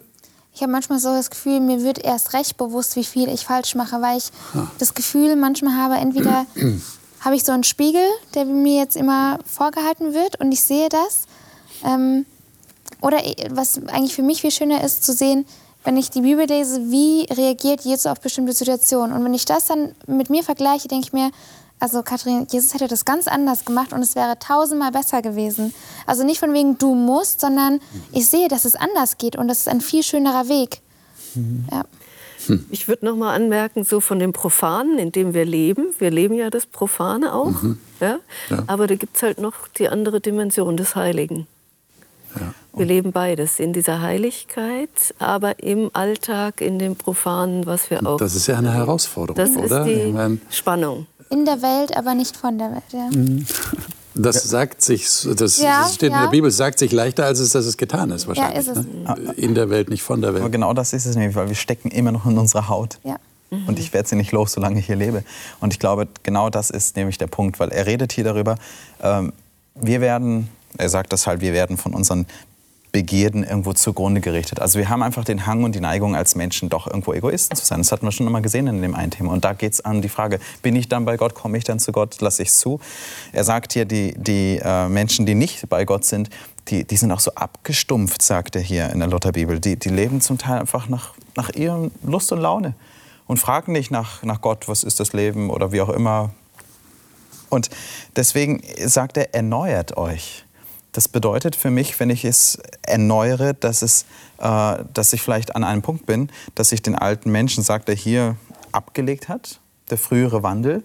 Ich habe manchmal so das Gefühl, mir wird erst recht bewusst, wie viel ich falsch mache, weil ich das Gefühl manchmal habe, entweder <clears throat> habe ich so einen Spiegel, der mir jetzt immer vorgehalten wird und ich sehe das. Ähm, oder was eigentlich für mich viel schöner ist, zu sehen, wenn ich die Bibel lese, wie reagiert Jesus auf bestimmte Situationen. Und wenn ich das dann mit mir vergleiche, denke ich mir, also Kathrin, Jesus hätte das ganz anders gemacht und es wäre tausendmal besser gewesen. Also nicht von wegen du musst, sondern ich sehe, dass es anders geht und das ist ein viel schönerer Weg. Mhm. Ja. Ich würde noch mal anmerken, so von dem Profanen, in dem wir leben. Wir leben ja das Profane auch. Mhm. Ja? ja? Aber da gibt es halt noch die andere Dimension des Heiligen. Ja. Wir leben beides in dieser Heiligkeit, aber im Alltag, in dem Profanen, was wir auch. Das ist ja eine Herausforderung, das oder? Das ist die Spannung. In der Welt, aber nicht von der Welt. Ja. Mhm. Das sagt sich, das ja, steht ja. in der Bibel, sagt sich leichter, als es, dass es getan ist wahrscheinlich. Ja, ist ne? In der Welt, nicht von der Welt. Aber genau das ist es nämlich, weil wir stecken immer noch in unserer Haut. Ja. Mhm. Und ich werde sie nicht los, solange ich hier lebe. Und ich glaube, genau das ist nämlich der Punkt, weil er redet hier darüber, ähm, wir werden, er sagt das halt, wir werden von unseren Begierden irgendwo zugrunde gerichtet. Also wir haben einfach den Hang und die Neigung als Menschen doch irgendwo Egoisten zu sein. Das hatten wir schon immer gesehen in dem einen Thema. Und da geht es an die Frage, bin ich dann bei Gott, komme ich dann zu Gott, lasse ich zu? Er sagt hier, die, die äh, Menschen, die nicht bei Gott sind, die, die sind auch so abgestumpft, sagt er hier in der Lutherbibel. Die, die leben zum Teil einfach nach, nach ihrem Lust und Laune und fragen nicht nach, nach Gott, was ist das Leben oder wie auch immer. Und deswegen sagt er, erneuert euch. Das bedeutet für mich, wenn ich es erneuere, dass, es, äh, dass ich vielleicht an einem Punkt bin, dass ich den alten Menschen, sagt er hier, abgelegt hat, der frühere Wandel,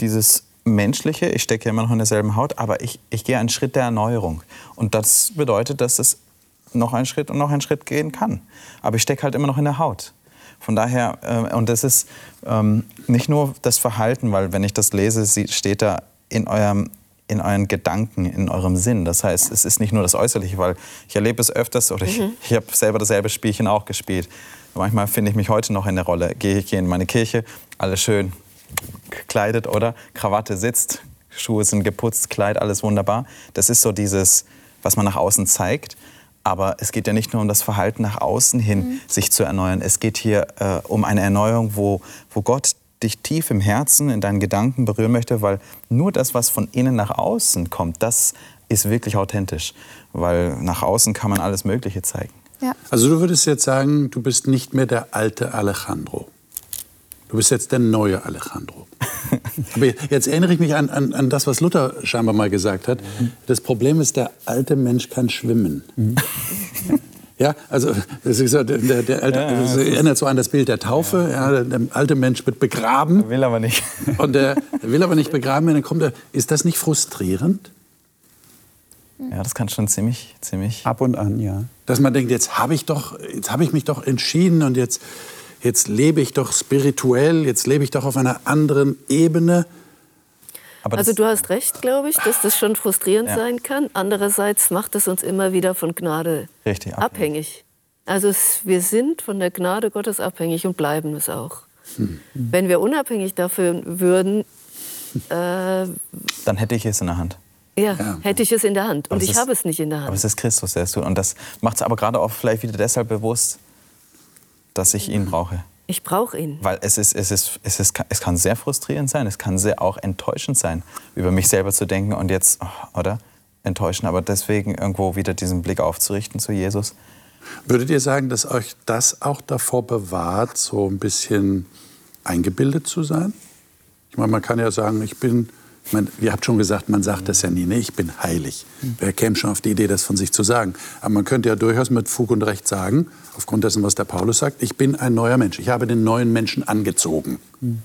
dieses menschliche, ich stecke ja immer noch in derselben Haut, aber ich, ich gehe einen Schritt der Erneuerung. Und das bedeutet, dass es noch einen Schritt und noch einen Schritt gehen kann. Aber ich stecke halt immer noch in der Haut. Von daher, äh, und das ist ähm, nicht nur das Verhalten, weil wenn ich das lese, steht da in eurem in euren Gedanken, in eurem Sinn. Das heißt, es ist nicht nur das Äußerliche, weil ich erlebe es öfters oder ich, mhm. ich habe selber dasselbe Spielchen auch gespielt. Manchmal finde ich mich heute noch in der Rolle. Gehe ich in meine Kirche, alles schön gekleidet oder Krawatte sitzt, Schuhe sind geputzt, Kleid, alles wunderbar. Das ist so dieses, was man nach außen zeigt. Aber es geht ja nicht nur um das Verhalten nach außen hin, mhm. sich zu erneuern. Es geht hier äh, um eine Erneuerung, wo, wo Gott dich tief im Herzen, in deinen Gedanken berühren möchte, weil nur das, was von innen nach außen kommt, das ist wirklich authentisch. Weil nach außen kann man alles Mögliche zeigen. Ja. Also du würdest jetzt sagen, du bist nicht mehr der alte Alejandro. Du bist jetzt der neue Alejandro. <laughs> Aber jetzt erinnere ich mich an, an, an, das, was Luther scheinbar mal gesagt hat. Das Problem ist, der alte Mensch kann schwimmen. Mhm. <laughs> Ja, also das, ist, der, der alte, ja, das erinnert so an das Bild der Taufe. Ja. ja. der alte Mensch wird begraben. Der will aber nicht. <laughs> Und der, der will aber nicht begraben werden. Dann kommt er. Ist das nicht frustrierend? Ja, das kann schon ziemlich, ziemlich. Ab und an, ja. Dass man denkt, jetzt habe ich doch, jetzt habe ich mich doch entschieden und jetzt, jetzt lebe ich doch spirituell, jetzt lebe ich doch auf einer anderen Ebene. Also du hast recht, glaube ich, dass das schon frustrierend ja. sein kann. Andererseits macht es uns immer wieder von Gnade Richtig, abhängig. abhängig. Also es, wir sind von der Gnade Gottes abhängig und bleiben es auch. Hm. Wenn wir unabhängig dafür würden, äh, dann hätte ich es in der Hand. Ja, ja, hätte ich es in der Hand. Und ich habe es nicht in der Hand. Aber es ist Christus, der es tut. Und das macht es aber gerade auch vielleicht wieder deshalb bewusst, dass ich ihn brauche. Ich brauche ihn. Weil es, ist, es, ist, es, ist, es kann sehr frustrierend sein, es kann sehr auch enttäuschend sein, über mich selber zu denken und jetzt, oh, oder? Enttäuschen, aber deswegen irgendwo wieder diesen Blick aufzurichten zu Jesus. Würdet ihr sagen, dass euch das auch davor bewahrt, so ein bisschen eingebildet zu sein? Ich meine, man kann ja sagen, ich bin man, ihr habt schon gesagt, man sagt das ja nie, ne? ich bin heilig. Wer käme schon auf die Idee, das von sich zu sagen? Aber man könnte ja durchaus mit Fug und Recht sagen, aufgrund dessen, was der Paulus sagt, ich bin ein neuer Mensch. Ich habe den neuen Menschen angezogen. Mhm.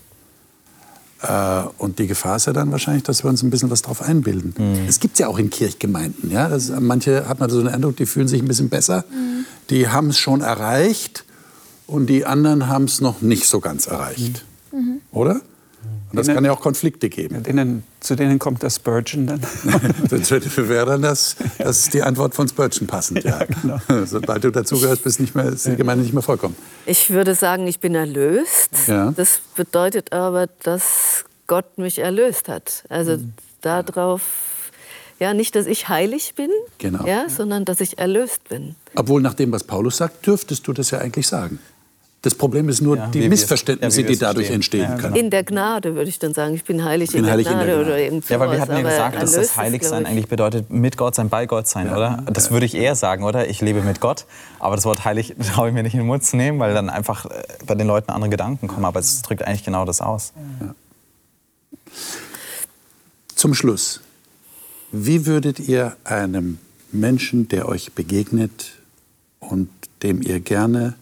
Äh, und die Gefahr ist ja dann wahrscheinlich, dass wir uns ein bisschen was drauf einbilden. Mhm. Es gibt es ja auch in Kirchgemeinden. Ja? Das, manche hat man so den Eindruck, die fühlen sich ein bisschen besser. Mhm. Die haben es schon erreicht und die anderen haben es noch nicht so ganz erreicht. Mhm. Oder? Und das denen, kann ja auch Konflikte geben. Denen, zu denen kommt das Spurgeon dann. <laughs> das wäre dann das, das ist die Antwort von Spurgeon passend. Ja. ja genau. <laughs> Sobald du dazugehörst, bist nicht mehr, ist die Gemeinde nicht mehr vollkommen. Ich würde sagen, ich bin erlöst. Ja. Das bedeutet aber, dass Gott mich erlöst hat. Also mhm. darauf ja, nicht, dass ich heilig bin, genau. ja, sondern dass ich erlöst bin. Obwohl nach dem, was Paulus sagt, dürftest du das ja eigentlich sagen. Das Problem ist nur Ja, die Missverständnisse, ja, die dadurch verstehen. entstehen Ja, können. In der Gnade würde ich dann sagen, ich bin heilig, bin in, der heilig in der Gnade oder irgend Ja, weil wir hatten ja gesagt, dass das Heiligsein ich, eigentlich bedeutet, mit Gott sein, bei Gott sein, oder? Das würde ich eher sagen, oder? Ich lebe mit Gott. Aber das Wort heilig <laughs> traue ich mir nicht in den Mund zu nehmen, weil dann einfach äh, bei den Leuten andere Gedanken kommen. Aber es drückt eigentlich genau das aus. Zum Schluss, wie würdet ihr einem Menschen, der euch begegnet und dem ihr gerne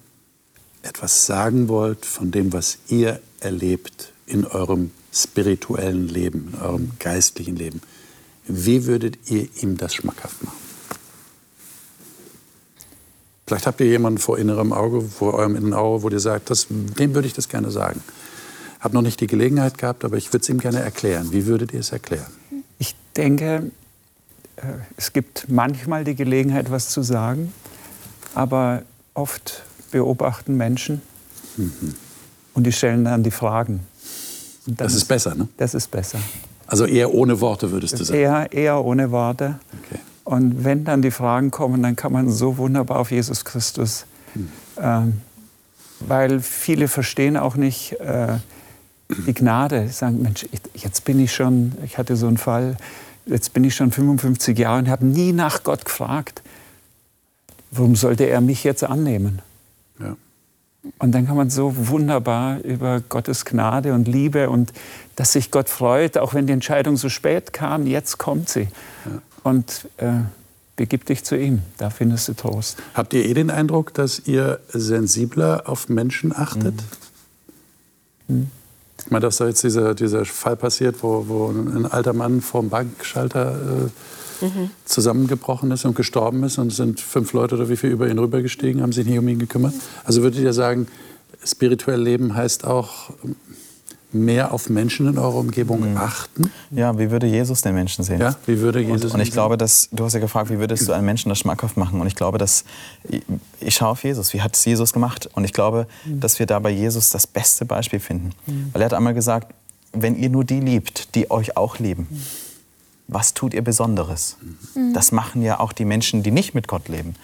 etwas sagen wollt von dem, was ihr erlebt in eurem spirituellen Leben, in eurem geistlichen Leben, wie würdet ihr ihm das schmackhaft machen? Vielleicht habt ihr jemanden vor innerem Auge, vor eurem inneren Auge, wo ihr sagt, das, dem würde ich das gerne sagen. Hab noch nicht die Gelegenheit gehabt, aber ich würde es ihm gerne erklären. Wie würdet ihr es erklären? Ich denke, äh, es gibt manchmal die Gelegenheit, was zu sagen, aber oft beobachten Menschen und die stellen dann die Fragen. Dann Das ist besser, ne? Das ist besser. Also eher ohne Worte würdest du sagen. Eher, eher ohne Worte. Okay. Und wenn dann die Fragen kommen, dann kann man so wunderbar auf Jesus Christus. Ähm, weil viele verstehen auch nicht äh, die Gnade. Sagen, Mensch, jetzt bin ich schon, ich hatte so einen Fall, jetzt bin ich schon 55 Jahre und habe nie nach Gott gefragt. Warum sollte er mich jetzt annehmen? Ja. Und dann kann man so wunderbar über Gottes Gnade und Liebe und dass sich Gott freut, auch wenn die Entscheidung so spät kam, jetzt kommt sie. Und äh, begib dich zu ihm, da findest du Trost. Habt ihr eh den Eindruck, dass ihr sensibler auf Menschen achtet? Ich meine, dass da jetzt dieser, dieser Fall passiert, wo, wo ein alter Mann vor dem Bankschalter äh, zusammengebrochen ist und gestorben ist und es sind fünf Leute oder wie viel über ihn rübergestiegen, haben sich nicht um ihn gekümmert. Also würdet ihr sagen, spirituell leben heißt auch mehr auf Menschen in eurer Umgebung achten? Ja, wie würde Jesus den Menschen sehen? Ja, wie würde Jesus Und, und ich glaube, dass du hast ja gefragt, wie würdest du einen Menschen das schmackhaft machen? Und ich glaube, dass ich, ich schaue auf Jesus. Wie hat es Jesus gemacht? Und ich glaube, dass wir da bei Jesus das beste Beispiel finden, weil er hat einmal gesagt: Wenn ihr nur die liebt, die euch auch lieben, was tut ihr Besonderes? Das machen ja auch die Menschen, die nicht mit Gott leben.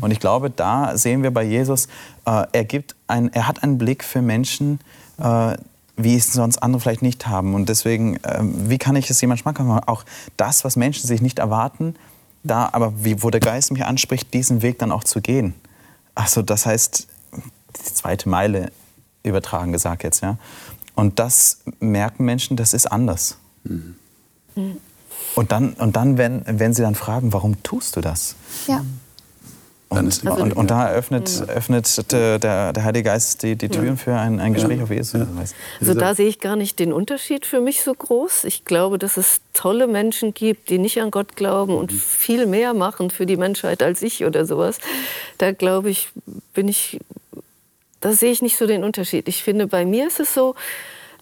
Und ich glaube, da sehen wir bei Jesus, äh, er, gibt ein, er hat einen Blick für Menschen, äh, wie es sonst andere vielleicht nicht haben. Und deswegen, ähm, wie kann ich es jemand schmackhaft machen? Auch das, was Menschen sich nicht erwarten, da aber, wie, wo der Geist mich anspricht, diesen Weg dann auch zu gehen. Also das heißt, die zweite Meile übertragen gesagt jetzt, ja. Und das merken Menschen, das ist anders. Und dann, und dann wenn, wenn sie dann fragen, warum tust du das? Ja. Und, die und, und da öffnet, öffnet der, der, Heilige Geist die, die Türen für ein, ein Gespräch auf Jesus. Also da sehe ich gar nicht den Unterschied für mich so groß. Ich glaube, dass es tolle Menschen gibt, die nicht an Gott glauben und viel mehr machen für die Menschheit als ich oder sowas. Da glaube ich, bin ich, da sehe ich nicht so den Unterschied. Ich finde, bei mir ist es so,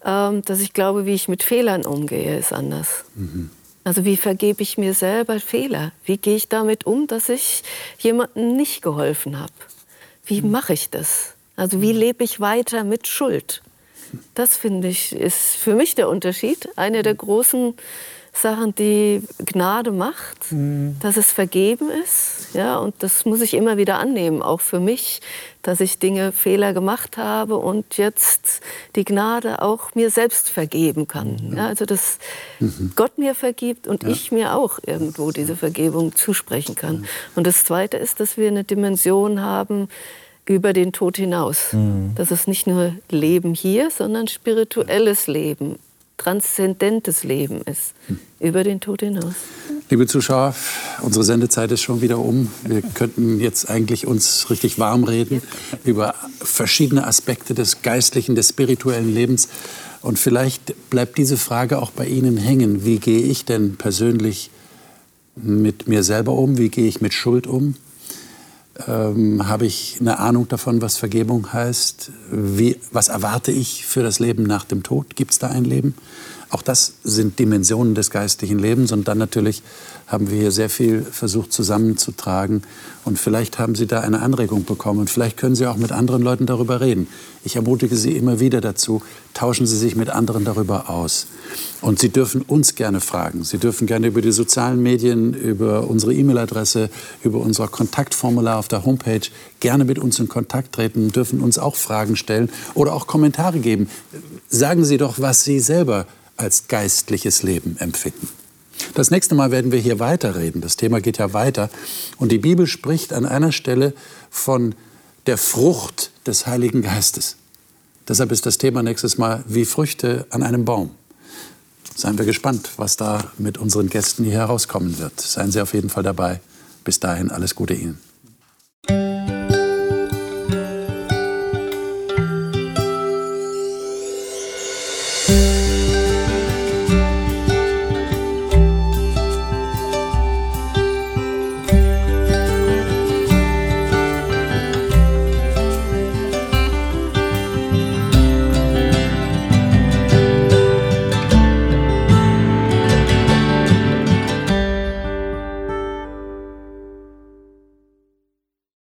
ähm, dass ich glaube, wie ich mit Fehlern umgehe, ist anders. Also wie vergebe ich mir selber Fehler? Wie gehe ich damit um, dass ich jemandem nicht geholfen habe? Wie mache ich das? Also wie lebe ich weiter mit Schuld? Das finde ich ist für mich der Unterschied. Eine der großen Sachen, die Gnade macht, dass es vergeben ist. Ja, und das muss ich immer wieder annehmen, auch für mich, dass ich Dinge, Fehler gemacht habe und jetzt die Gnade auch mir selbst vergeben kann. Ja, also dass Gott mir vergibt und ich mir auch irgendwo diese Vergebung zusprechen kann. Und das Zweite ist, dass wir eine Dimension haben, über den Tod hinaus. Dass es nicht nur Leben hier, sondern spirituelles Leben, transzendentes Leben ist. Über den Tod hinaus. Liebe Zuschauer, unsere Sendezeit ist schon wieder um. Wir könnten jetzt eigentlich uns richtig warm reden über verschiedene Aspekte des geistlichen, des spirituellen Lebens. Und vielleicht bleibt diese Frage auch bei Ihnen hängen. Wie gehe ich denn persönlich mit mir selber um? Wie gehe ich mit Schuld um? Ähm, habe ich eine Ahnung davon, was Vergebung heißt? Wie, was erwarte ich für das Leben nach dem Tod? Gibt es da ein Leben? Auch das sind Dimensionen des geistlichen Lebens. Und dann natürlich haben wir hier sehr viel versucht zusammenzutragen. Und vielleicht haben Sie da eine Anregung bekommen. Und vielleicht können Sie auch mit anderen Leuten darüber reden. Ich ermutige Sie immer wieder dazu, tauschen Sie sich mit anderen darüber aus. Und Sie dürfen uns gerne fragen. Sie dürfen gerne über die sozialen Medien, über unsere E-Mail-Adresse, über unser Kontaktformular auf der Homepage gerne mit uns in Kontakt treten, dürfen uns auch Fragen stellen oder auch Kommentare geben. Sagen Sie doch, was Sie selber als geistliches Leben empfinden. Das nächste Mal werden wir hier weiterreden. Das Thema geht ja weiter. Und die Bibel spricht an einer Stelle von der Frucht des Heiligen Geistes. Deshalb ist das Thema nächstes Mal wie Früchte an einem Baum. Seien wir gespannt, was da mit unseren Gästen hier herauskommen wird. Seien Sie auf jeden Fall dabei. Bis dahin alles Gute Ihnen.